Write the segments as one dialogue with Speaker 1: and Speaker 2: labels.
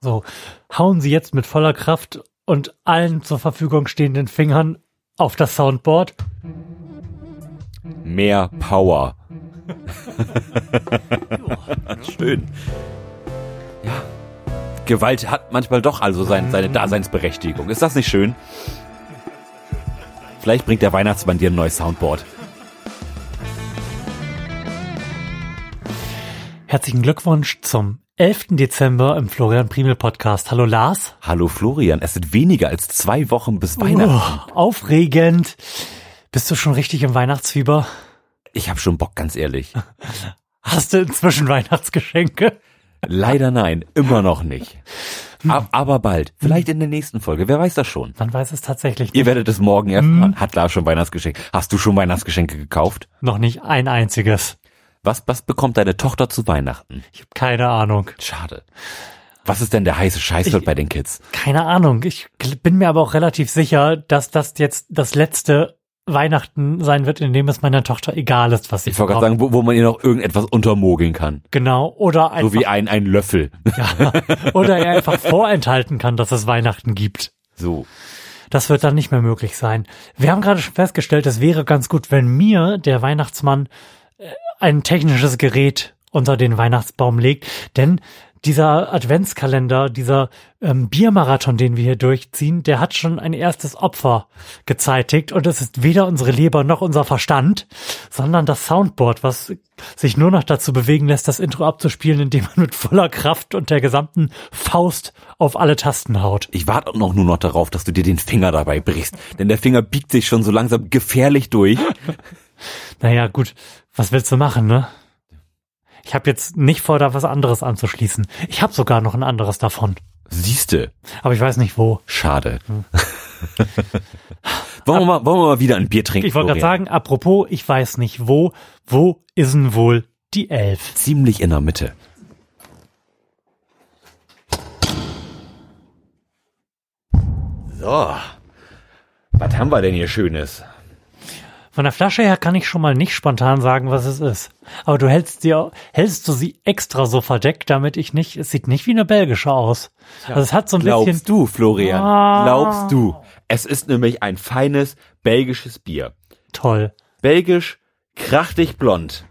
Speaker 1: So, hauen Sie jetzt mit voller Kraft und allen zur Verfügung stehenden Fingern auf das Soundboard.
Speaker 2: Mehr Power. Schön. Ja. Gewalt hat manchmal doch also sein, seine Daseinsberechtigung. Ist das nicht schön? Vielleicht bringt der Weihnachtsmann dir ein neues Soundboard.
Speaker 1: Herzlichen Glückwunsch zum 11. Dezember im Florian Primel Podcast. Hallo Lars.
Speaker 2: Hallo Florian, es sind weniger als zwei Wochen bis Weihnachten.
Speaker 1: Oh, aufregend. Bist du schon richtig im Weihnachtsfieber?
Speaker 2: Ich habe schon Bock, ganz ehrlich.
Speaker 1: Hast du inzwischen Weihnachtsgeschenke?
Speaker 2: Leider nein, immer noch nicht. Ab, aber bald. Vielleicht in der nächsten Folge. Wer weiß das schon?
Speaker 1: Man weiß es tatsächlich
Speaker 2: Ihr
Speaker 1: nicht.
Speaker 2: werdet es morgen erfahren. Hat Lars schon Weihnachtsgeschenke? Hast du schon Weihnachtsgeschenke gekauft?
Speaker 1: Noch nicht ein einziges.
Speaker 2: Was, was bekommt deine Tochter zu Weihnachten?
Speaker 1: Ich habe keine Ahnung.
Speaker 2: Schade. Was ist denn der heiße Scheiß dort bei den Kids?
Speaker 1: Keine Ahnung. Ich bin mir aber auch relativ sicher, dass das jetzt das letzte Weihnachten sein wird, in dem es meiner Tochter egal ist, was sie
Speaker 2: Ich wollte gerade sagen, wo, wo man ihr noch irgendetwas untermogeln kann.
Speaker 1: Genau. Oder einfach,
Speaker 2: So wie ein, ein Löffel.
Speaker 1: ja, oder er einfach vorenthalten kann, dass es Weihnachten gibt.
Speaker 2: So.
Speaker 1: Das wird dann nicht mehr möglich sein. Wir haben gerade schon festgestellt, es wäre ganz gut, wenn mir der Weihnachtsmann äh, ein technisches Gerät unter den Weihnachtsbaum legt, denn dieser Adventskalender, dieser ähm, Biermarathon, den wir hier durchziehen, der hat schon ein erstes Opfer gezeitigt und es ist weder unsere Leber noch unser Verstand, sondern das Soundboard, was sich nur noch dazu bewegen lässt, das Intro abzuspielen, indem man mit voller Kraft und der gesamten Faust auf alle Tasten haut.
Speaker 2: Ich warte noch nur noch darauf, dass du dir den Finger dabei brichst. Denn der Finger biegt sich schon so langsam gefährlich durch.
Speaker 1: Naja, gut, was willst du machen, ne? Ich habe jetzt nicht vor, da was anderes anzuschließen. Ich habe sogar noch ein anderes davon.
Speaker 2: Siehste.
Speaker 1: Aber ich weiß nicht wo.
Speaker 2: Schade. wollen, wir mal, wollen wir mal wieder ein Bier trinken?
Speaker 1: Ich wollte gerade sagen, apropos, ich weiß nicht wo. Wo ist denn wohl die Elf?
Speaker 2: Ziemlich in der Mitte. So. Was haben wir denn hier Schönes?
Speaker 1: Von der Flasche her kann ich schon mal nicht spontan sagen, was es ist. Aber du hältst dir, hältst du sie extra so verdeckt, damit ich nicht, es sieht nicht wie eine belgische aus. Also es hat so ein bisschen,
Speaker 2: Glaubst du, Florian?
Speaker 1: Ah.
Speaker 2: Glaubst du? Es ist nämlich ein feines belgisches Bier.
Speaker 1: toll.
Speaker 2: Belgisch, krachtig blond.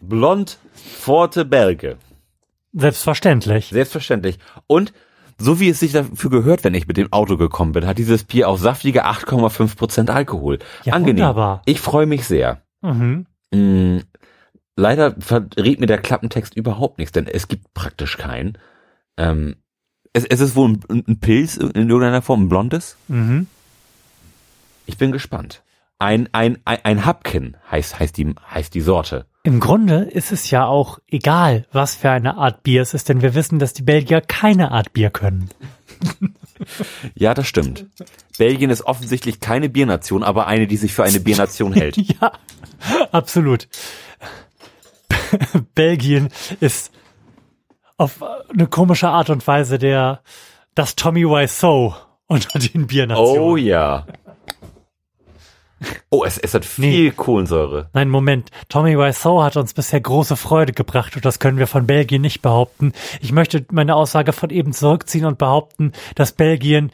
Speaker 2: Blond, Forte Belge.
Speaker 1: Selbstverständlich.
Speaker 2: Selbstverständlich. Und so wie es sich dafür gehört, wenn ich mit dem Auto gekommen bin, hat dieses Bier auch saftige 8,5 Prozent Alkohol.
Speaker 1: Ja,
Speaker 2: Angenehm.
Speaker 1: wunderbar.
Speaker 2: Ich freue mich sehr.
Speaker 1: Mhm.
Speaker 2: Mm, leider verrät mir der Klappentext überhaupt nichts, denn es gibt praktisch keinen. Ähm, es, es ist wohl ein, ein Pilz in irgendeiner Form, ein blondes.
Speaker 1: Mhm.
Speaker 2: Ich bin gespannt. Ein, ein, ein, ein Hapkin heißt, heißt, die, heißt die Sorte.
Speaker 1: Im Grunde ist es ja auch egal, was für eine Art Bier es ist, denn wir wissen, dass die Belgier keine Art Bier können.
Speaker 2: Ja, das stimmt. Belgien ist offensichtlich keine Biernation, aber eine, die sich für eine Biernation hält.
Speaker 1: Ja, absolut. Belgien ist auf eine komische Art und Weise der das Tommy Wiseau unter den Biernationen.
Speaker 2: Oh ja. Oh, es, es hat viel Kohlensäure.
Speaker 1: Nein, Moment. Tommy Wiseau hat uns bisher große Freude gebracht und das können wir von Belgien nicht behaupten. Ich möchte meine Aussage von eben zurückziehen und behaupten, dass Belgien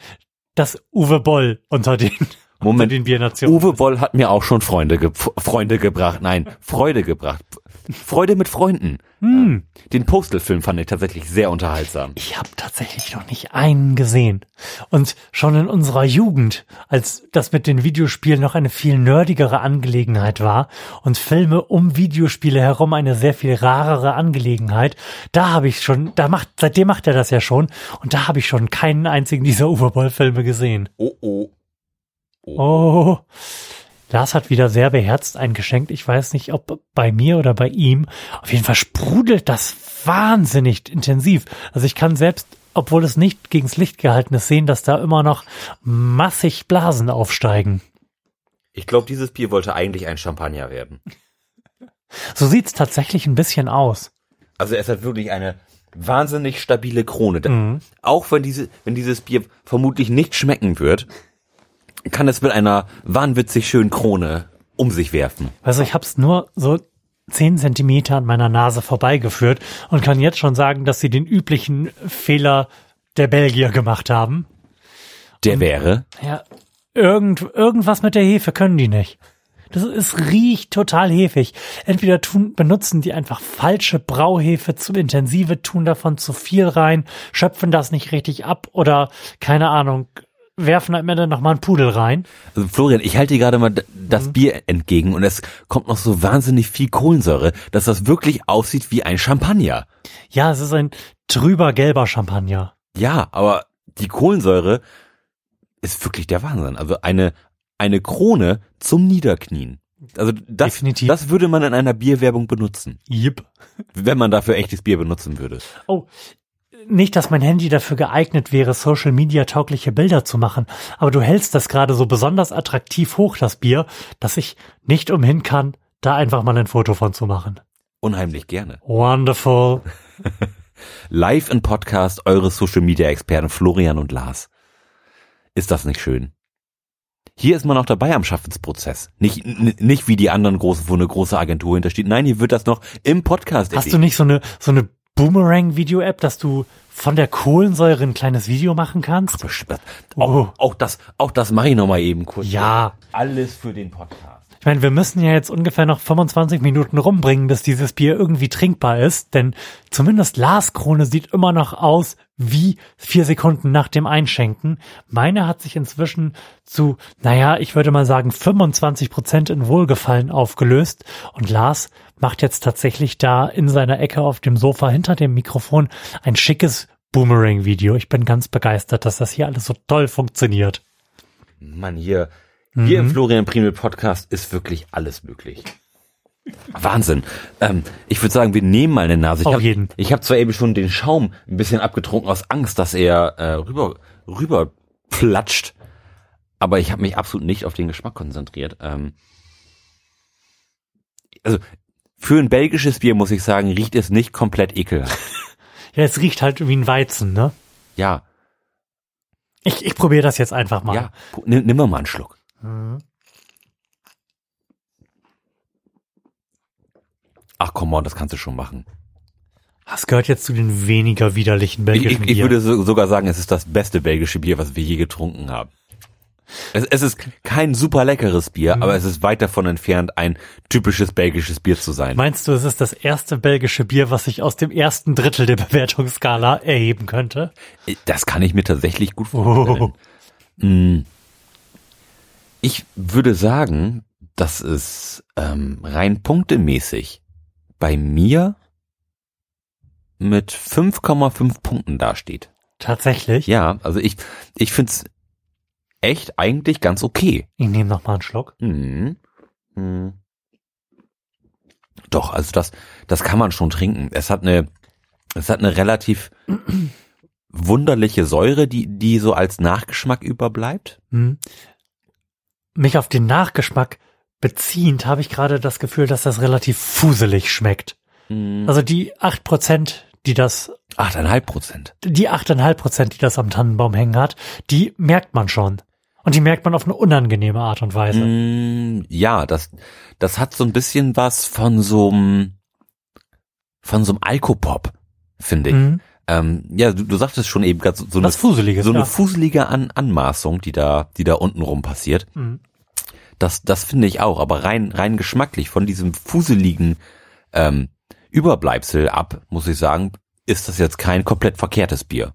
Speaker 1: das Uwe Boll unter den, unter
Speaker 2: Moment,
Speaker 1: den Biernationen
Speaker 2: Uwe Boll hat mir auch schon Freunde, ge Freunde gebracht. Nein, Freude gebracht. Freude mit Freunden.
Speaker 1: Hm.
Speaker 2: Den Postal-Film fand ich tatsächlich sehr unterhaltsam.
Speaker 1: Ich habe tatsächlich noch nicht einen gesehen. Und schon in unserer Jugend, als das mit den Videospielen noch eine viel nerdigere Angelegenheit war und Filme um Videospiele herum eine sehr viel rarere Angelegenheit, da habe ich schon, da macht, seitdem macht er das ja schon, und da habe ich schon keinen einzigen dieser Uwe Boll-Filme gesehen.
Speaker 2: Oh, oh.
Speaker 1: Oh. Lars hat wieder sehr beherzt eingeschenkt. Ich weiß nicht, ob bei mir oder bei ihm. Auf jeden Fall sprudelt das wahnsinnig intensiv. Also ich kann selbst, obwohl es nicht gegens Licht gehalten ist, sehen, dass da immer noch massig Blasen aufsteigen.
Speaker 2: Ich glaube, dieses Bier wollte eigentlich ein Champagner werden.
Speaker 1: So sieht's tatsächlich ein bisschen aus.
Speaker 2: Also es hat wirklich eine wahnsinnig stabile Krone.
Speaker 1: Mhm.
Speaker 2: Auch wenn diese, wenn dieses Bier vermutlich nicht schmecken wird, kann es mit einer wahnwitzig schönen Krone um sich werfen.
Speaker 1: Also ich hab's nur so zehn Zentimeter an meiner Nase vorbeigeführt und kann jetzt schon sagen, dass sie den üblichen Fehler der Belgier gemacht haben.
Speaker 2: Der wäre.
Speaker 1: Ja, irgend, irgendwas mit der Hefe können die nicht. Das ist, es riecht total hefig. Entweder tun, benutzen die einfach falsche Brauhefe zu intensive, tun davon zu viel rein, schöpfen das nicht richtig ab oder keine Ahnung, werfen am Ende nochmal einen Pudel rein.
Speaker 2: Also Florian, ich halte dir gerade mal das
Speaker 1: Mhm.
Speaker 2: Bier entgegen und es kommt noch so wahnsinnig viel Kohlensäure, dass das wirklich aussieht wie ein Champagner.
Speaker 1: Ja, es ist ein trüber gelber Champagner.
Speaker 2: Ja, aber die Kohlensäure ist wirklich der Wahnsinn. Also eine, eine Krone zum Niederknien. Also das,
Speaker 1: Definitiv.
Speaker 2: das würde man in einer Bierwerbung benutzen,
Speaker 1: Yep.
Speaker 2: wenn man dafür echtes Bier benutzen würde.
Speaker 1: Oh, nicht, dass mein Handy dafür geeignet wäre, Social Media taugliche Bilder zu machen, aber du hältst das gerade so besonders attraktiv hoch, das Bier, dass ich nicht umhin kann, da einfach mal ein Foto von zu machen.
Speaker 2: Unheimlich gerne.
Speaker 1: Wonderful.
Speaker 2: Live in Podcast eure Social Media Experten Florian und Lars. Ist das nicht schön? Hier ist man auch dabei am Schaffensprozess. Nicht, nicht wie die anderen großen, wo eine große Agentur hintersteht. Nein, hier wird das noch im Podcast
Speaker 1: Hast du nicht so eine, so eine Boomerang-Video-App, dass du von der Kohlensäure ein kleines Video machen kannst?
Speaker 2: erledigt.
Speaker 1: Oh.
Speaker 2: Auch, auch das, auch das mache ich noch mal eben kurz.
Speaker 1: Ja.
Speaker 2: Alles für den Podcast.
Speaker 1: Ich meine, wir müssen ja jetzt ungefähr noch 25 Minuten rumbringen, dass dieses Bier irgendwie trinkbar ist, denn zumindest Lars Krone sieht immer noch aus wie vier Sekunden nach dem Einschenken. Meine hat sich inzwischen zu, naja, ich würde mal sagen 25 Prozent in Wohlgefallen aufgelöst und Lars macht jetzt tatsächlich da in seiner Ecke auf dem Sofa hinter dem Mikrofon ein schickes Boomerang-Video. Ich bin ganz begeistert, dass das hier alles so toll funktioniert.
Speaker 2: Mann, hier, hier im Florian Primel Podcast ist wirklich alles möglich. Wahnsinn. Ähm, ich würde sagen, wir nehmen mal eine Nase. Ich
Speaker 1: Auf
Speaker 2: hab,
Speaker 1: jeden.
Speaker 2: Ich habe zwar eben schon den Schaum ein bisschen abgetrunken aus Angst, dass er äh, rüber rüber platscht, aber ich habe mich absolut nicht auf den Geschmack konzentriert. Ähm, also für ein belgisches Bier muss ich sagen, riecht es nicht komplett ekelhaft.
Speaker 1: Ja, es riecht halt wie ein Weizen, ne?
Speaker 2: Ja,
Speaker 1: Ich, ich probiere das jetzt einfach mal.
Speaker 2: ja. Nimm, nimm mal einen Schluck. Ach komm on, das kannst du schon machen.
Speaker 1: Das gehört jetzt zu den weniger widerlichen
Speaker 2: Ich,
Speaker 1: belgischen
Speaker 2: ich, ich
Speaker 1: Bieren.
Speaker 2: würde so, sogar sagen, es ist das beste belgische Bier, was wir je getrunken haben. Es, es ist kein super leckeres Bier,
Speaker 1: Mhm.
Speaker 2: aber es ist weit davon entfernt, ein typisches belgisches Bier zu sein.
Speaker 1: Meinst du, es ist das erste belgische Bier, was sich aus dem ersten Drittel der Bewertungsskala erheben könnte?
Speaker 2: Das kann ich mir tatsächlich gut
Speaker 1: Oh.
Speaker 2: vorstellen. Mm. Ich würde sagen, dass es ähm, rein punktemäßig bei mir mit 5,5 Punkten dasteht.
Speaker 1: Tatsächlich?
Speaker 2: Ja, also ich, ich find's echt eigentlich ganz okay.
Speaker 1: Ich nehme noch mal einen Schluck.
Speaker 2: Mhm. Mhm. Doch, also das, das kann man schon trinken. Es hat eine, es hat eine relativ wunderliche Säure, die, die so als Nachgeschmack überbleibt.
Speaker 1: Hm. Mich auf den Nachgeschmack beziehend habe ich gerade das Gefühl, dass das relativ fuselig schmeckt.
Speaker 2: Mhm.
Speaker 1: Also die acht Prozent, die das,
Speaker 2: Achteinhalb Prozent.
Speaker 1: die achteinhalb Prozent, die das am Tannenbaum hängen hat, die merkt man schon. Und die merkt man auf eine unangenehme Art und Weise.
Speaker 2: Mm, ja, das, das hat so ein bisschen was von so einem, von so einem Alkopop, finde ich.
Speaker 1: Mhm.
Speaker 2: Ähm, ja, du, du sagtest schon eben gerade so, so eine
Speaker 1: Was Fuseliges,
Speaker 2: so eine
Speaker 1: ja.
Speaker 2: fuselige An Anmaßung, die da, die da unten rum passiert.
Speaker 1: Mhm.
Speaker 2: Das, das finde ich auch, aber rein, rein geschmacklich von diesem fuseligen ähm, Überbleibsel ab, muss ich sagen, ist das jetzt kein komplett verkehrtes Bier.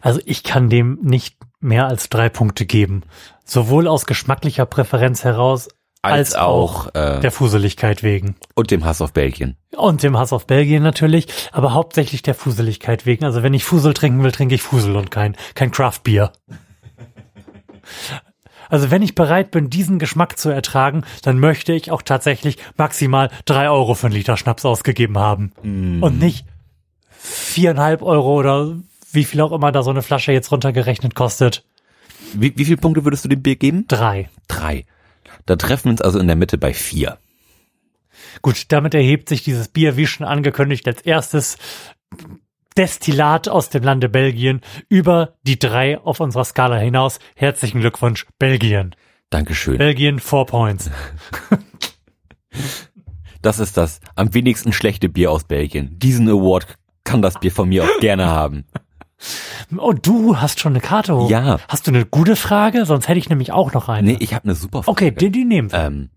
Speaker 1: Also ich kann dem nicht mehr als drei Punkte geben. Sowohl aus geschmacklicher Präferenz heraus, als, auch,
Speaker 2: äh,
Speaker 1: der Fuseligkeit wegen.
Speaker 2: und dem Hass auf Belgien.
Speaker 1: Und dem Hass auf Belgien natürlich, aber hauptsächlich der Fuseligkeit wegen. Also wenn ich Fusel trinken will, trinke ich Fusel und kein, kein Craft-Bier. Also wenn ich bereit bin, diesen Geschmack zu ertragen, dann möchte ich auch tatsächlich maximal drei Euro für einen Liter Schnaps ausgegeben haben. Und nicht viereinhalb Euro oder wie viel auch immer da so eine Flasche jetzt runtergerechnet kostet.
Speaker 2: Wie, wie viele Punkte würdest du dem Bier geben?
Speaker 1: Drei.
Speaker 2: Drei. Da treffen wir uns also in der Mitte bei vier.
Speaker 1: Gut, damit erhebt sich dieses Bier, wie schon angekündigt, als erstes Destillat aus dem Lande Belgien über die drei auf unserer Skala hinaus. Herzlichen Glückwunsch, Belgien.
Speaker 2: Dankeschön.
Speaker 1: Belgien, four points.
Speaker 2: Das ist das am wenigsten schlechte Bier aus Belgien. Diesen Award kann das Bier von mir auch gerne haben.
Speaker 1: Oh, du hast schon eine Karte hoch.
Speaker 2: Ja.
Speaker 1: Hast du eine gute Frage? Sonst hätte ich nämlich auch noch eine.
Speaker 2: Nee, ich habe eine super Frage.
Speaker 1: okay, die, die nehmen wir.
Speaker 2: Ähm,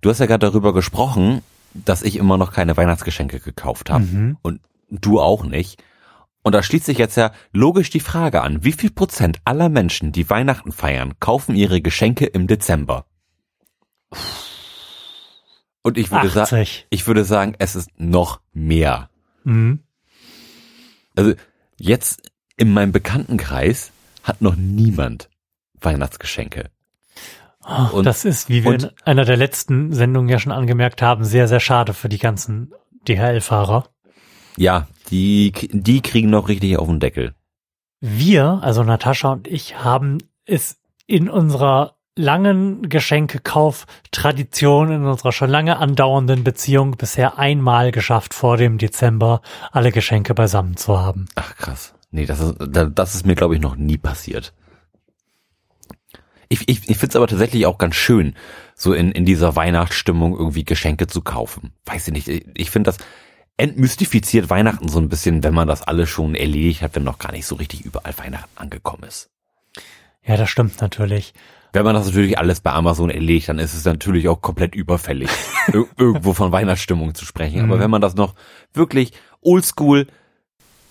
Speaker 2: du hast ja gerade darüber gesprochen, dass ich immer noch keine Weihnachtsgeschenke gekauft habe.
Speaker 1: Mhm.
Speaker 2: Und du auch nicht. Und da schließt sich jetzt ja logisch die Frage an, wie viel Prozent aller Menschen, die Weihnachten feiern, kaufen ihre Geschenke im Dezember? Und ich würde sagen,
Speaker 1: 80.
Speaker 2: ich würde sagen, es ist noch mehr.
Speaker 1: Mhm.
Speaker 2: Also jetzt in meinem Bekanntenkreis hat noch niemand Weihnachtsgeschenke.
Speaker 1: Oh,
Speaker 2: Und-
Speaker 1: das ist, wie wir
Speaker 2: und-
Speaker 1: in einer der letzten Sendungen ja schon angemerkt haben, sehr, sehr schade für die ganzen DHL-Fahrer.
Speaker 2: Ja, die, die kriegen noch richtig auf den Deckel.
Speaker 1: Wir, also Natascha und ich, haben es in unserer langen Geschenkekauf-Tradition, in unserer schon lange andauernden Beziehung bisher einmal geschafft, vor dem Dezember alle Geschenke beisammen zu haben.
Speaker 2: Ach krass. Nee, das ist, da- das ist mir, glaube ich, noch nie passiert. Ich, ich, ich finde es aber tatsächlich auch ganz schön, so in, in dieser Weihnachtsstimmung irgendwie Geschenke zu kaufen. Weiß ich nicht. Ich, ich finde das entmystifiziert Weihnachten so ein bisschen, wenn man das alles schon erledigt hat, wenn noch gar nicht so richtig überall Weihnachten angekommen ist.
Speaker 1: Ja, das stimmt natürlich.
Speaker 2: Wenn man das natürlich alles bei Amazon erledigt, dann ist es natürlich auch komplett überfällig, ir- irgendwo von Weihnachtsstimmung zu sprechen. Aber
Speaker 1: Mhm.
Speaker 2: wenn man das noch wirklich oldschool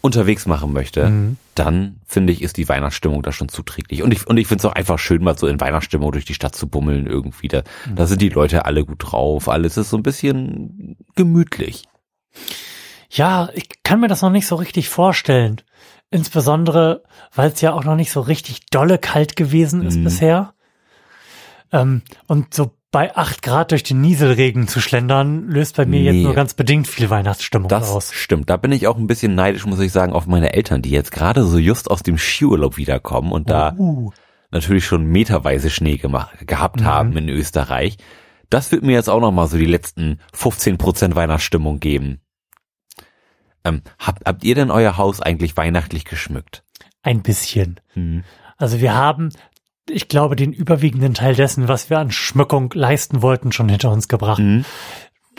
Speaker 2: unterwegs machen möchte,
Speaker 1: Mhm.
Speaker 2: dann finde ich, ist die Weihnachtsstimmung da schon zuträglich. Und ich, und ich finde es auch einfach schön, mal so in Weihnachtsstimmung durch die Stadt zu bummeln irgendwie. Da,
Speaker 1: Mhm.
Speaker 2: da sind die Leute alle gut drauf. Alles ist so ein bisschen gemütlich.
Speaker 1: Ja, ich kann mir das noch nicht so richtig vorstellen. Insbesondere, weil es ja auch noch nicht so richtig dolle kalt gewesen ist
Speaker 2: Mhm.
Speaker 1: bisher. Ähm, und so bei acht Grad durch den Nieselregen zu schlendern, löst bei mir
Speaker 2: Nee.
Speaker 1: jetzt nur ganz bedingt viel Weihnachtsstimmung
Speaker 2: Das
Speaker 1: aus.
Speaker 2: stimmt. Da bin ich auch ein bisschen neidisch, muss ich sagen, auf meine Eltern, die jetzt gerade so just aus dem Skiurlaub wiederkommen und da
Speaker 1: Uh,
Speaker 2: natürlich schon meterweise Schnee gemacht, gehabt
Speaker 1: Mhm.
Speaker 2: haben in Österreich. Das wird mir jetzt auch noch mal so die letzten 15% Weihnachtsstimmung geben. Ähm, habt, habt ihr denn euer Haus eigentlich weihnachtlich geschmückt?
Speaker 1: ein bisschen.
Speaker 2: Hm.
Speaker 1: Also wir haben, ich glaube, den überwiegenden Teil dessen, was wir an Schmückung leisten wollten, schon hinter uns gebracht.
Speaker 2: Hm.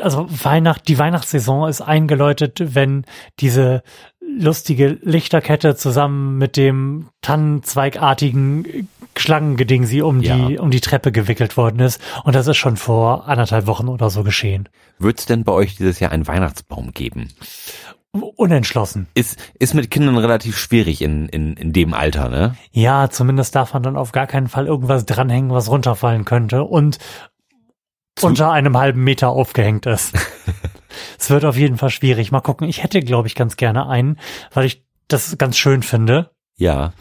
Speaker 1: also Weihnacht, die Weihnachtssaison ist eingeläutet, wenn diese lustige Lichterkette zusammen mit dem tannenzweigartigen Schlangengeding sie um
Speaker 2: Ja.
Speaker 1: die um die Treppe gewickelt worden ist und das ist schon vor anderthalb Wochen oder so geschehen.
Speaker 2: Wird's denn bei euch dieses Jahr einen Weihnachtsbaum geben?
Speaker 1: Unentschlossen.
Speaker 2: Ist, ist mit Kindern relativ schwierig in, in, in dem Alter, ne?
Speaker 1: Ja, zumindest darf man dann auf gar keinen Fall irgendwas dranhängen, was runterfallen könnte und
Speaker 2: Zu-
Speaker 1: unter einem halben Meter aufgehängt ist. Es wird auf jeden Fall schwierig. Mal gucken. Ich hätte, glaube ich, ganz gerne einen, weil ich das ganz schön finde.
Speaker 2: Ja.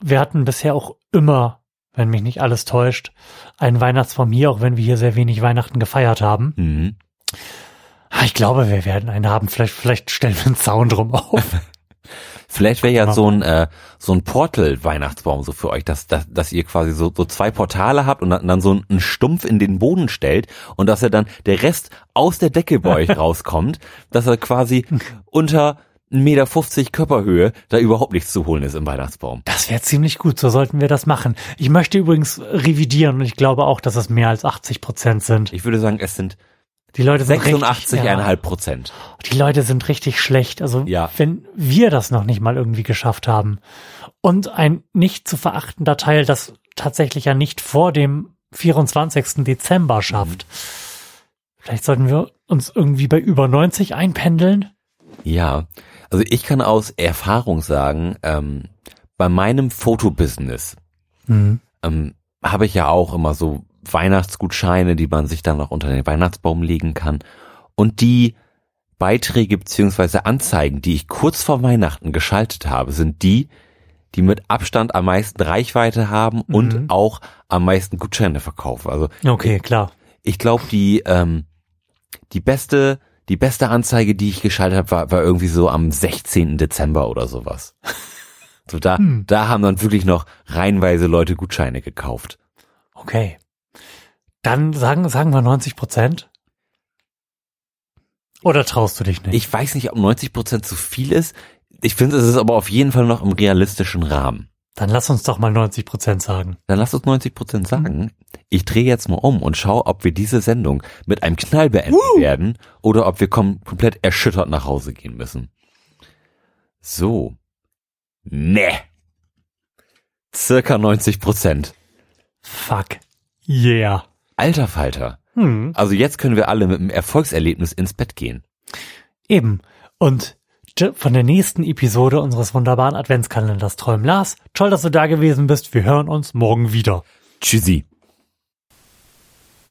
Speaker 1: Wir hatten bisher auch immer, wenn mich nicht alles täuscht, einen Weihnachtsbaum hier, auch wenn wir hier sehr wenig Weihnachten gefeiert haben.
Speaker 2: Mhm.
Speaker 1: Ah, Ich glaube, wir werden einen haben. Vielleicht, vielleicht stellen wir einen Zaun drum auf.
Speaker 2: Vielleicht wäre ja so ein äh, so ein Portal-Weihnachtsbaum so für euch, dass, dass, dass ihr quasi so, so zwei Portale habt und dann, dann so einen Stumpf in den Boden stellt und dass er dann der Rest aus der Decke bei euch rauskommt, dass er quasi unter 1,50 Meter Körperhöhe da überhaupt nichts zu holen ist im Weihnachtsbaum.
Speaker 1: Das wäre ziemlich gut. So sollten wir das machen. Ich möchte übrigens revidieren und ich glaube auch, dass es mehr als 80 Prozent sind.
Speaker 2: Ich würde sagen, es sind
Speaker 1: Die Leute sind richtig,
Speaker 2: 86,5 Prozent.
Speaker 1: Die Leute sind richtig schlecht. Also
Speaker 2: Ja.
Speaker 1: wenn wir das noch nicht mal irgendwie geschafft haben und ein nicht zu verachtender Teil das tatsächlich ja nicht vor dem 24. Dezember schafft. Vielleicht sollten wir uns irgendwie bei über 90 einpendeln.
Speaker 2: Ja, also ich kann aus Erfahrung sagen, ähm, bei meinem Fotobusiness
Speaker 1: Mhm.
Speaker 2: ähm, habe ich ja auch immer so Weihnachtsgutscheine, die man sich dann noch unter den Weihnachtsbaum legen kann. Und die Beiträge beziehungsweise Anzeigen, die ich kurz vor Weihnachten geschaltet habe, sind die, die mit Abstand am meisten Reichweite haben und
Speaker 1: Mhm.
Speaker 2: auch am meisten Gutscheine verkaufen. Also
Speaker 1: Okay, klar.
Speaker 2: ich glaube, die, ähm, die beste, die beste Anzeige, die ich geschaltet habe, war, war irgendwie so am 16. Dezember oder sowas. So da,
Speaker 1: Hm.
Speaker 2: da haben dann wirklich noch reihenweise Leute Gutscheine gekauft.
Speaker 1: Okay. Dann sagen, sagen wir 90 Prozent. Oder traust du dich nicht?
Speaker 2: Ich weiß nicht, ob 90 Prozent zu viel ist. Ich finde, es ist aber auf jeden Fall noch im realistischen Rahmen.
Speaker 1: Dann lass uns doch mal 90 Prozent sagen.
Speaker 2: Dann lass uns 90 Prozent sagen. Ich drehe jetzt mal um und schaue, ob wir diese Sendung mit einem Knall beenden werden oder ob wir kom komplett erschüttert nach Hause gehen müssen. So. Nee. Circa 90 Prozent.
Speaker 1: Fuck. Yeah.
Speaker 2: Alter Falter.
Speaker 1: Hm.
Speaker 2: Also jetzt können wir alle mit einem Erfolgserlebnis ins Bett gehen.
Speaker 1: Eben. Und von der nächsten Episode unseres wunderbaren Adventskalenders träumen Lars. Toll, dass du da gewesen bist. Wir hören uns morgen wieder.
Speaker 2: Tschüssi.